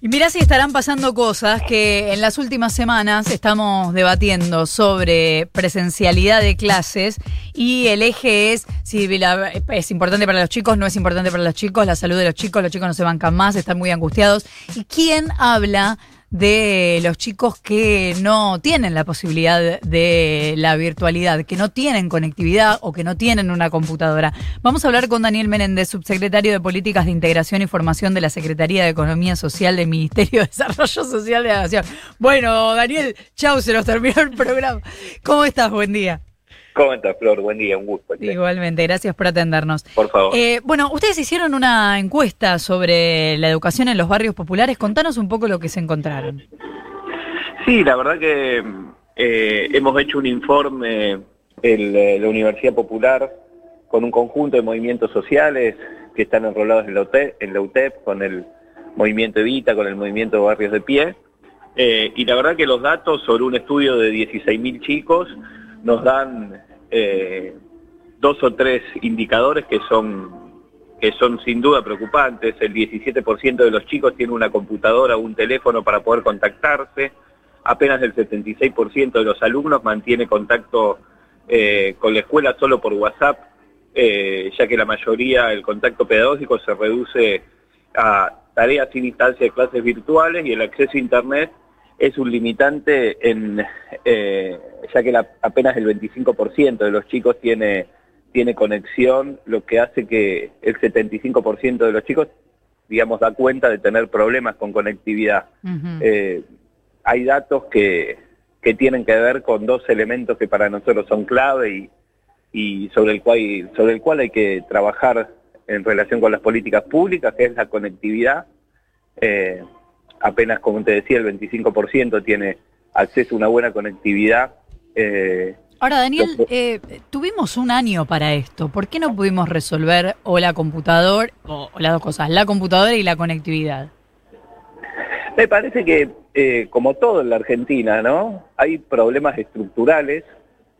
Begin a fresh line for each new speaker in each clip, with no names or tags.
Y mirá si estarán pasando cosas que en las últimas semanas estamos debatiendo sobre presencialidad de clases y el eje es si es importante para los chicos, no es importante para los chicos, la salud de los chicos, los chicos no se bancan más, están muy angustiados. ¿Y quién habla de los chicos que no tienen la posibilidad de la virtualidad, que no tienen conectividad o que no tienen una computadora. Vamos a hablar con Daniel Menéndez, subsecretario de Políticas de Integración y Formación de la Secretaría de Economía Social del Ministerio de Desarrollo Social de la Nación. Bueno, Daniel, chau, se nos terminó el programa. ¿Cómo estás? Buen día.
¿Cómo estás, Flor? Buen día, un gusto.
Igualmente, gracias por atendernos.
Por favor.
Eh, bueno, ustedes hicieron una encuesta sobre la educación en los barrios populares. Contanos un poco lo que se encontraron.
Sí, la verdad que eh, hemos hecho un informe en eh, la Universidad Popular con un conjunto de movimientos sociales que están enrolados en la UTEP, en la UTEP con el movimiento Evita, con el movimiento Barrios de Pie. y la verdad que los datos sobre un estudio de 16.000 chicos nos dan eh, dos o tres indicadores que son, que son sin duda preocupantes. El 17% de los chicos tiene una computadora o un teléfono para poder contactarse. Apenas el 76% de los alumnos mantiene contacto eh, con la escuela solo por WhatsApp, eh, ya que la mayoría, el contacto pedagógico se reduce a tareas sin instancia de clases virtuales y el acceso a Internet es un limitante en, eh, ya que apenas el 25% de los chicos tiene, tiene conexión, lo que hace que el 75% de los chicos, digamos, da cuenta de tener problemas con conectividad. Eh, hay datos que, que tienen que ver con dos elementos que para nosotros son clave y, y sobre, el cual, sobre el cual hay que trabajar en relación con las políticas públicas, que es la conectividad. Eh, apenas, como te decía, el 25% tiene acceso a una buena conectividad.
Eh, Ahora, Daniel, eh, tuvimos un año para esto. ¿Por qué no pudimos resolver o la computadora, o, las dos cosas, la computadora y la conectividad?
Me parece que, eh, como todo en la Argentina, ¿no? Hay problemas estructurales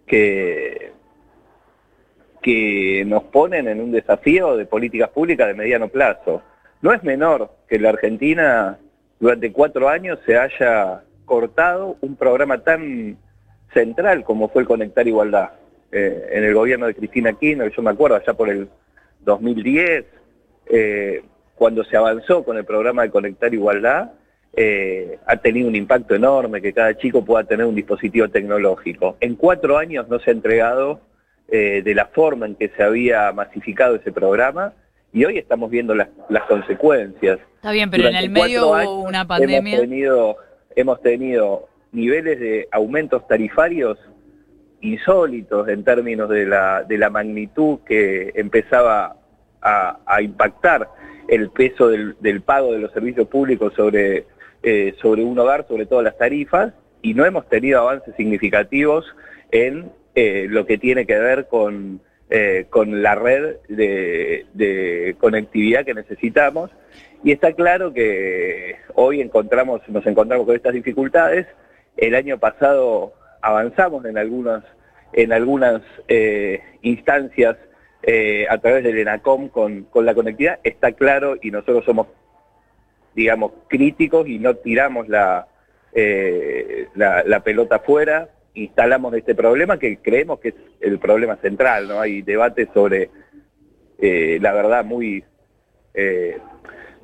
que, que nos ponen en un desafío de políticas públicas de mediano plazo. No es menor que la Argentina durante cuatro años se haya cortado un programa tan central como fue el Conectar Igualdad. Eh, en el gobierno de Cristina Kirchner, yo me acuerdo allá por el 2010, eh, cuando se avanzó con el programa de Conectar Igualdad, eh, ha tenido un impacto enorme que cada chico pueda tener un dispositivo tecnológico. En cuatro años no se ha entregado de la forma en que se había masificado ese programa y hoy estamos viendo las, consecuencias.
Está bien, pero en el medio hubo una pandemia.
Hemos tenido, hemos tenido niveles de aumentos tarifarios insólitos en términos de la, de la magnitud que empezaba a, impactar el peso del, pago de los servicios públicos sobre, eh, sobre un hogar, sobre todas las tarifas, y no hemos tenido avances significativos en eh, lo que tiene que ver con eh, con la red de, conectividad que necesitamos. Y está claro que hoy encontramos, nos encontramos con estas dificultades. El año pasado avanzamos en algunas, en algunas eh, instancias eh, a través del ENACOM con, con la conectividad. Está claro y nosotros somos, digamos, críticos y no tiramos la, la, la pelota fuera instalamos este problema que creemos que es el problema central, ¿no? Hay debate sobre, eh, la verdad, muy... Eh,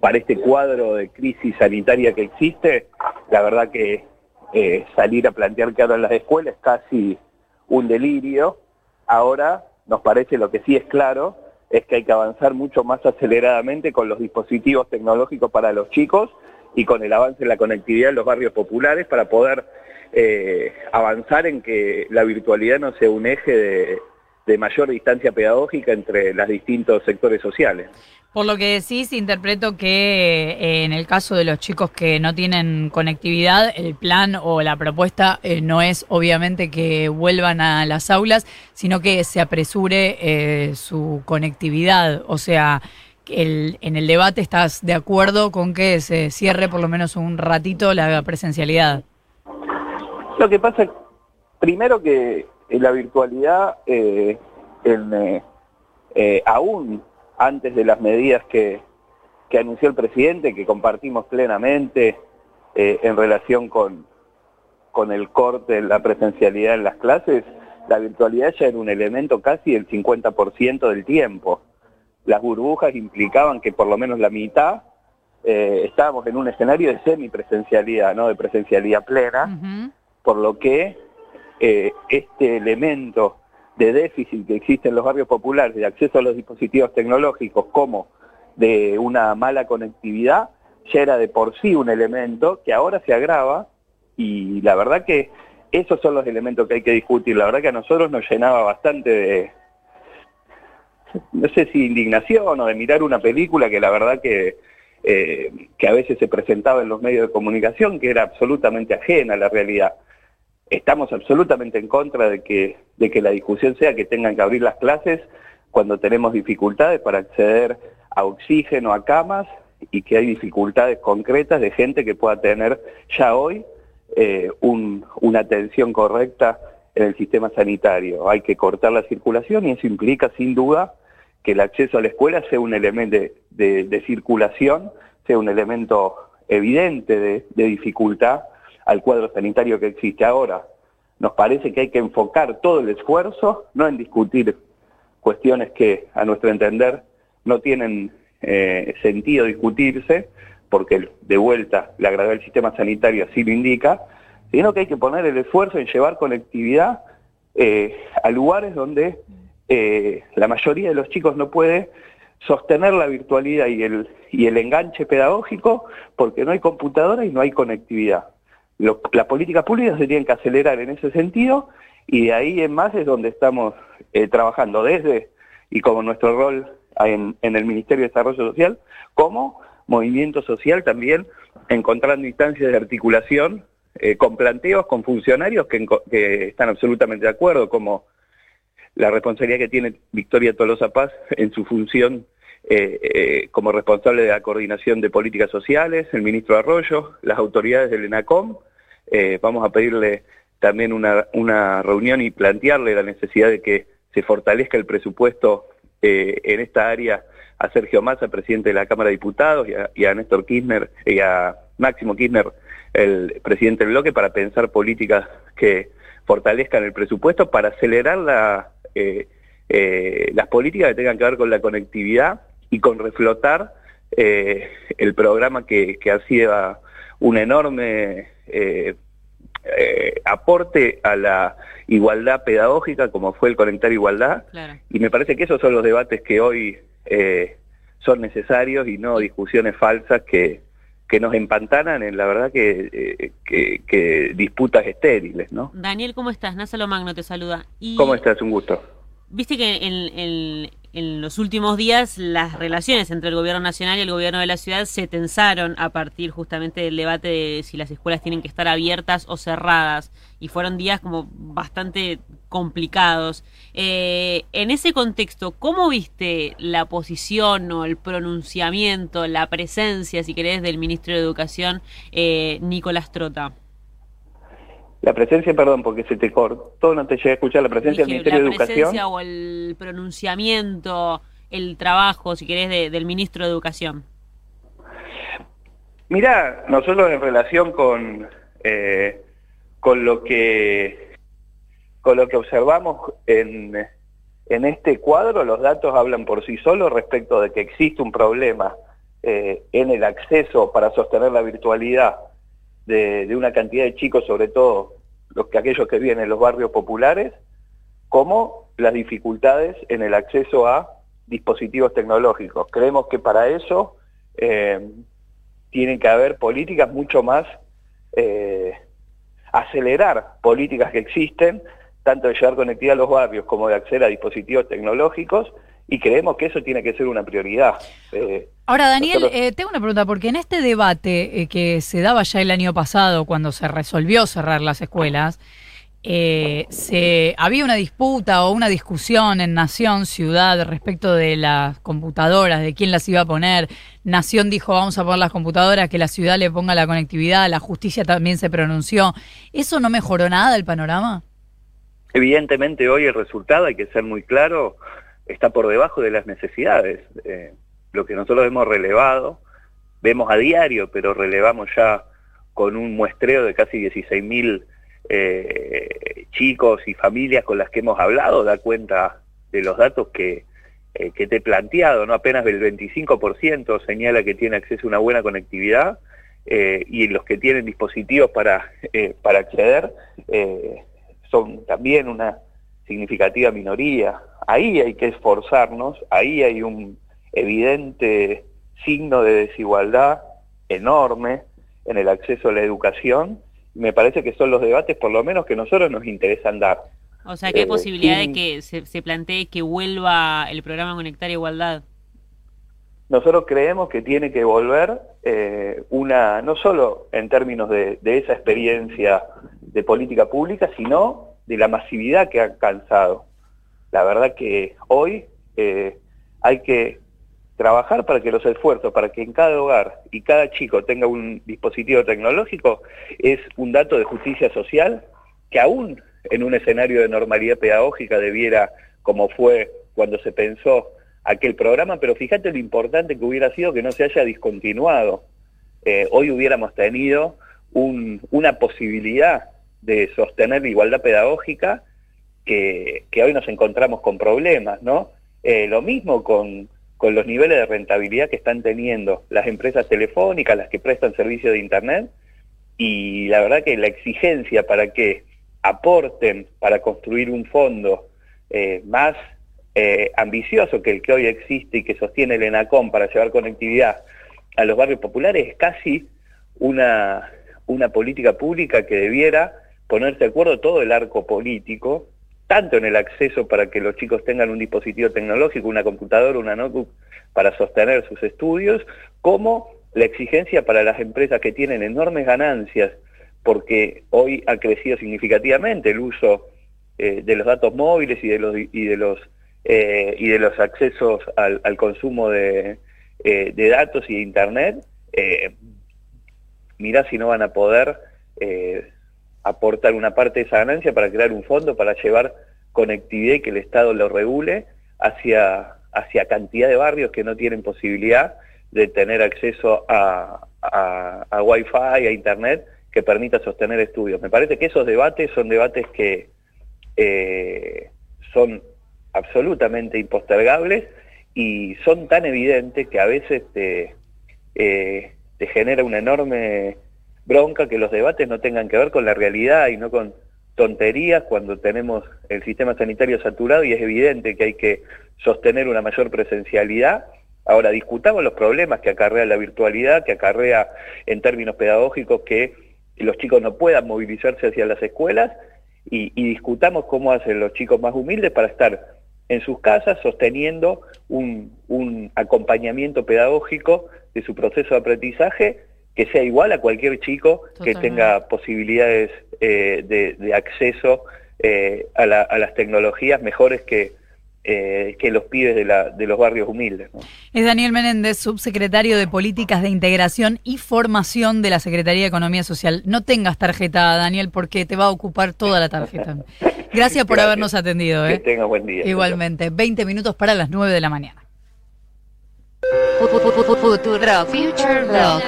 para este cuadro de crisis sanitaria que existe, la verdad que eh, salir a plantear que ahora en las escuelas es casi un delirio. Ahora nos parece lo que sí es claro es que hay que avanzar mucho más aceleradamente con los dispositivos tecnológicos para los chicos y con el avance en la conectividad en los barrios populares para poder eh, avanzar en que la virtualidad no sea un eje de, mayor distancia pedagógica entre los distintos sectores sociales.
Por lo que decís, interpreto que eh, en el caso de los chicos que no tienen conectividad, el plan o la propuesta eh, no es obviamente que vuelvan a las aulas, sino que se apresure su conectividad. O sea, el, en el debate estás de acuerdo con que se cierre por lo menos un ratito la presencialidad.
Lo que pasa, primero que la virtualidad, eh, eh, eh, aún antes de las medidas que, anunció el presidente, que compartimos plenamente eh, en relación con, con el corte en la presencialidad en las clases, la virtualidad ya era un elemento casi del 50% del tiempo. Las burbujas implicaban que por lo menos la mitad eh, estábamos en un escenario de semipresencialidad, no de presencialidad plena, por lo que eh, este elemento de déficit que existe en los barrios populares de acceso a los dispositivos tecnológicos como de una mala conectividad, ya era de por sí un elemento que ahora se agrava y la verdad que esos son los elementos que hay que discutir. La verdad que a nosotros nos llenaba bastante de, no sé si indignación o de mirar una película que la verdad que, eh, que a veces se presentaba en los medios de comunicación, que era absolutamente ajena a la realidad. Estamos absolutamente en contra de que, de que la discusión sea que tengan que abrir las clases cuando tenemos dificultades para acceder a oxígeno, a camas, y que hay dificultades concretas de gente que pueda tener ya hoy eh, una atención correcta en el sistema sanitario. Hay que cortar la circulación y eso implica sin duda que el acceso a la escuela sea un elemento de, circulación, sea un elemento evidente de, de dificultad al cuadro sanitario que existe ahora. Nos parece que hay que enfocar todo el esfuerzo, no en discutir cuestiones que a nuestro entender no tienen eh, sentido discutirse, porque de vuelta la gravedad del sistema sanitario así lo indica, sino que hay que poner el esfuerzo en llevar conectividad eh, a lugares donde eh, la mayoría de los chicos no puede sostener la virtualidad y el, y el enganche pedagógico porque no hay computadora y no hay conectividad. Las políticas públicas se tienen que acelerar en ese sentido y de ahí en más es donde estamos trabajando desde y como nuestro rol en, el Ministerio de Desarrollo Social, como movimiento social también encontrando instancias de articulación eh, con planteos, con funcionarios que, están absolutamente de acuerdo, como la responsabilidad que tiene Victoria Tolosa Paz en su función eh, eh, como responsable de la coordinación de políticas sociales, el ministro Arroyo, las autoridades del ENACOM. vamos a pedirle también una, reunión y plantearle la necesidad de que se fortalezca el presupuesto eh, en esta área a Sergio Massa, presidente de la Cámara de Diputados, y a, Néstor Kirchner, y a Máximo Kirchner, el presidente del bloque, para pensar políticas que fortalezcan el presupuesto, para acelerar la, eh, eh, las políticas que tengan que ver con la conectividad y con reflotar el programa que, que ha sido un enorme eh, aporte a la igualdad pedagógica, como fue el conectar igualdad, y me parece que esos son los debates que hoy eh, son necesarios y no discusiones falsas que, que nos empantanan en la verdad que, eh, que, disputas estériles, ¿no?
Daniel, ¿cómo estás? Násalo Magno te saluda.
¿Cómo estás? Un gusto.
Viste que en, en los últimos días las relaciones entre el gobierno nacional y el gobierno de la ciudad se tensaron a partir justamente del debate de si las escuelas tienen que estar abiertas o cerradas y fueron días como bastante complicados. Eh, en ese contexto, ¿cómo viste la posición o el pronunciamiento, la presencia, si querés, del ministro de Educación, eh, Nicolás Trota?
La presencia, perdón, porque se te cortó, no te llegué a escuchar, la presencia del Ministerio de Educación. La presencia
o el pronunciamiento, el trabajo, si querés, del Ministro de Educación.
Mirá, nosotros en relación con, eh, con, lo, que, con lo que observamos en, en este cuadro, los datos hablan por sí solos respecto de que existe un problema eh, en el acceso para sostener la virtualidad de, una cantidad de chicos, sobre todo los que aquellos que viven en los barrios populares, como las dificultades en el acceso a dispositivos tecnológicos. Creemos que para eso eh, tienen que haber políticas mucho más, eh, acelerar políticas que existen, tanto de llevar conectividad a los barrios como de acceder a dispositivos tecnológicos, y creemos que eso tiene que ser una prioridad.
Eh, Ahora, Daniel, eh, tengo una pregunta, porque en este debate eh, que se daba ya el año pasado, cuando se resolvió cerrar las escuelas, se, había una disputa o una discusión en Nación, Ciudad, respecto de las computadoras, de quién las iba a poner. Nación dijo, vamos a poner las computadoras, que la ciudad le ponga la conectividad, la justicia también se pronunció. ¿Eso no mejoró nada el panorama?
Evidentemente hoy el resultado, hay que ser muy claro, está por debajo de las necesidades. Eh, lo que nosotros hemos relevado, vemos a diario, pero relevamos ya con un muestreo de casi 16.000 eh, chicos y familias con las que hemos hablado, da cuenta de los datos que, eh, que te he planteado, ¿no? Apenas el 25% señala que tiene acceso a una buena conectividad eh, y los que tienen dispositivos para, para acceder son también una significativa minoría. Ahí hay que esforzarnos, ahí hay un evidente signo de desigualdad enorme en el acceso a la educación. Me parece que son los debates, por lo menos, que nosotros nos interesan dar.
O sea, ¿qué eh, posibilidad de que se, se, plantee que vuelva el programa Conectar Igualdad?
Nosotros creemos que tiene que volver eh, una, no solo en términos de, de, esa experiencia de política pública, sino de la masividad que ha alcanzado. La verdad que hoy eh, hay que trabajar para que los esfuerzos, para que en cada hogar y cada chico tenga un dispositivo tecnológico, es un dato de justicia social que aún en un escenario de normalidad pedagógica debiera, como fue cuando se pensó aquel programa, pero fíjate lo importante que hubiera sido que no se haya discontinuado. Eh, hoy hubiéramos tenido un, una posibilidad de sostener la igualdad pedagógica que, que hoy nos encontramos con problemas, ¿no? Eh, lo mismo con, con los niveles de rentabilidad que están teniendo las empresas telefónicas, las que prestan servicio de Internet, y la verdad que la exigencia para que aporten para construir un fondo eh, más eh, ambicioso que el que hoy existe y que sostiene el ENACOM para llevar conectividad a los barrios populares es casi una, una política pública que debiera ponerse de acuerdo todo el arco político, tanto en el acceso para que los chicos tengan un dispositivo tecnológico, una computadora, una notebook para sostener sus estudios, como la exigencia para las empresas que tienen enormes ganancias porque hoy ha crecido significativamente el uso eh, de los datos móviles y de los y de los eh, y de los accesos al, consumo de, eh, de, datos y de internet eh, mirá si no van a poder aportar una parte de esa ganancia para crear un fondo para llevar conectividad y que el Estado lo regule hacia hacia cantidad de barrios que no tienen posibilidad de tener acceso a, a, a Wi-Fi, a Internet, que permita sostener estudios. Me parece que esos debates son debates que eh, son absolutamente impostergables y son tan evidentes que a veces te, eh, te genera una enorme bronca que los debates no tengan que ver con la realidad y no con tonterías cuando tenemos el sistema sanitario saturado y es evidente que hay que sostener una mayor presencialidad. Ahora discutamos los problemas que acarrea la virtualidad, que acarrea en términos pedagógicos que los chicos no puedan movilizarse hacia las escuelas y, discutamos cómo hacen los chicos más humildes para estar en sus casas sosteniendo un acompañamiento pedagógico de su proceso de aprendizaje que sea igual a cualquier chico Totalmente. que tenga posibilidades eh, de, de, acceso eh, a, la, a, las tecnologías mejores que, eh, que los pibes de, la, de los barrios humildes. ¿no?
Es Daniel Menéndez, subsecretario de Políticas de Integración y Formación de la Secretaría de Economía Social. No tengas tarjeta, Daniel, porque te va a ocupar toda la tarjeta. Gracias por Gracias. habernos atendido. ¿eh?
Que tenga buen día.
Igualmente, 20 minutos para las 9 de la mañana.
Futuro Future Rock.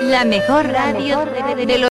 La, mejor radio de, de los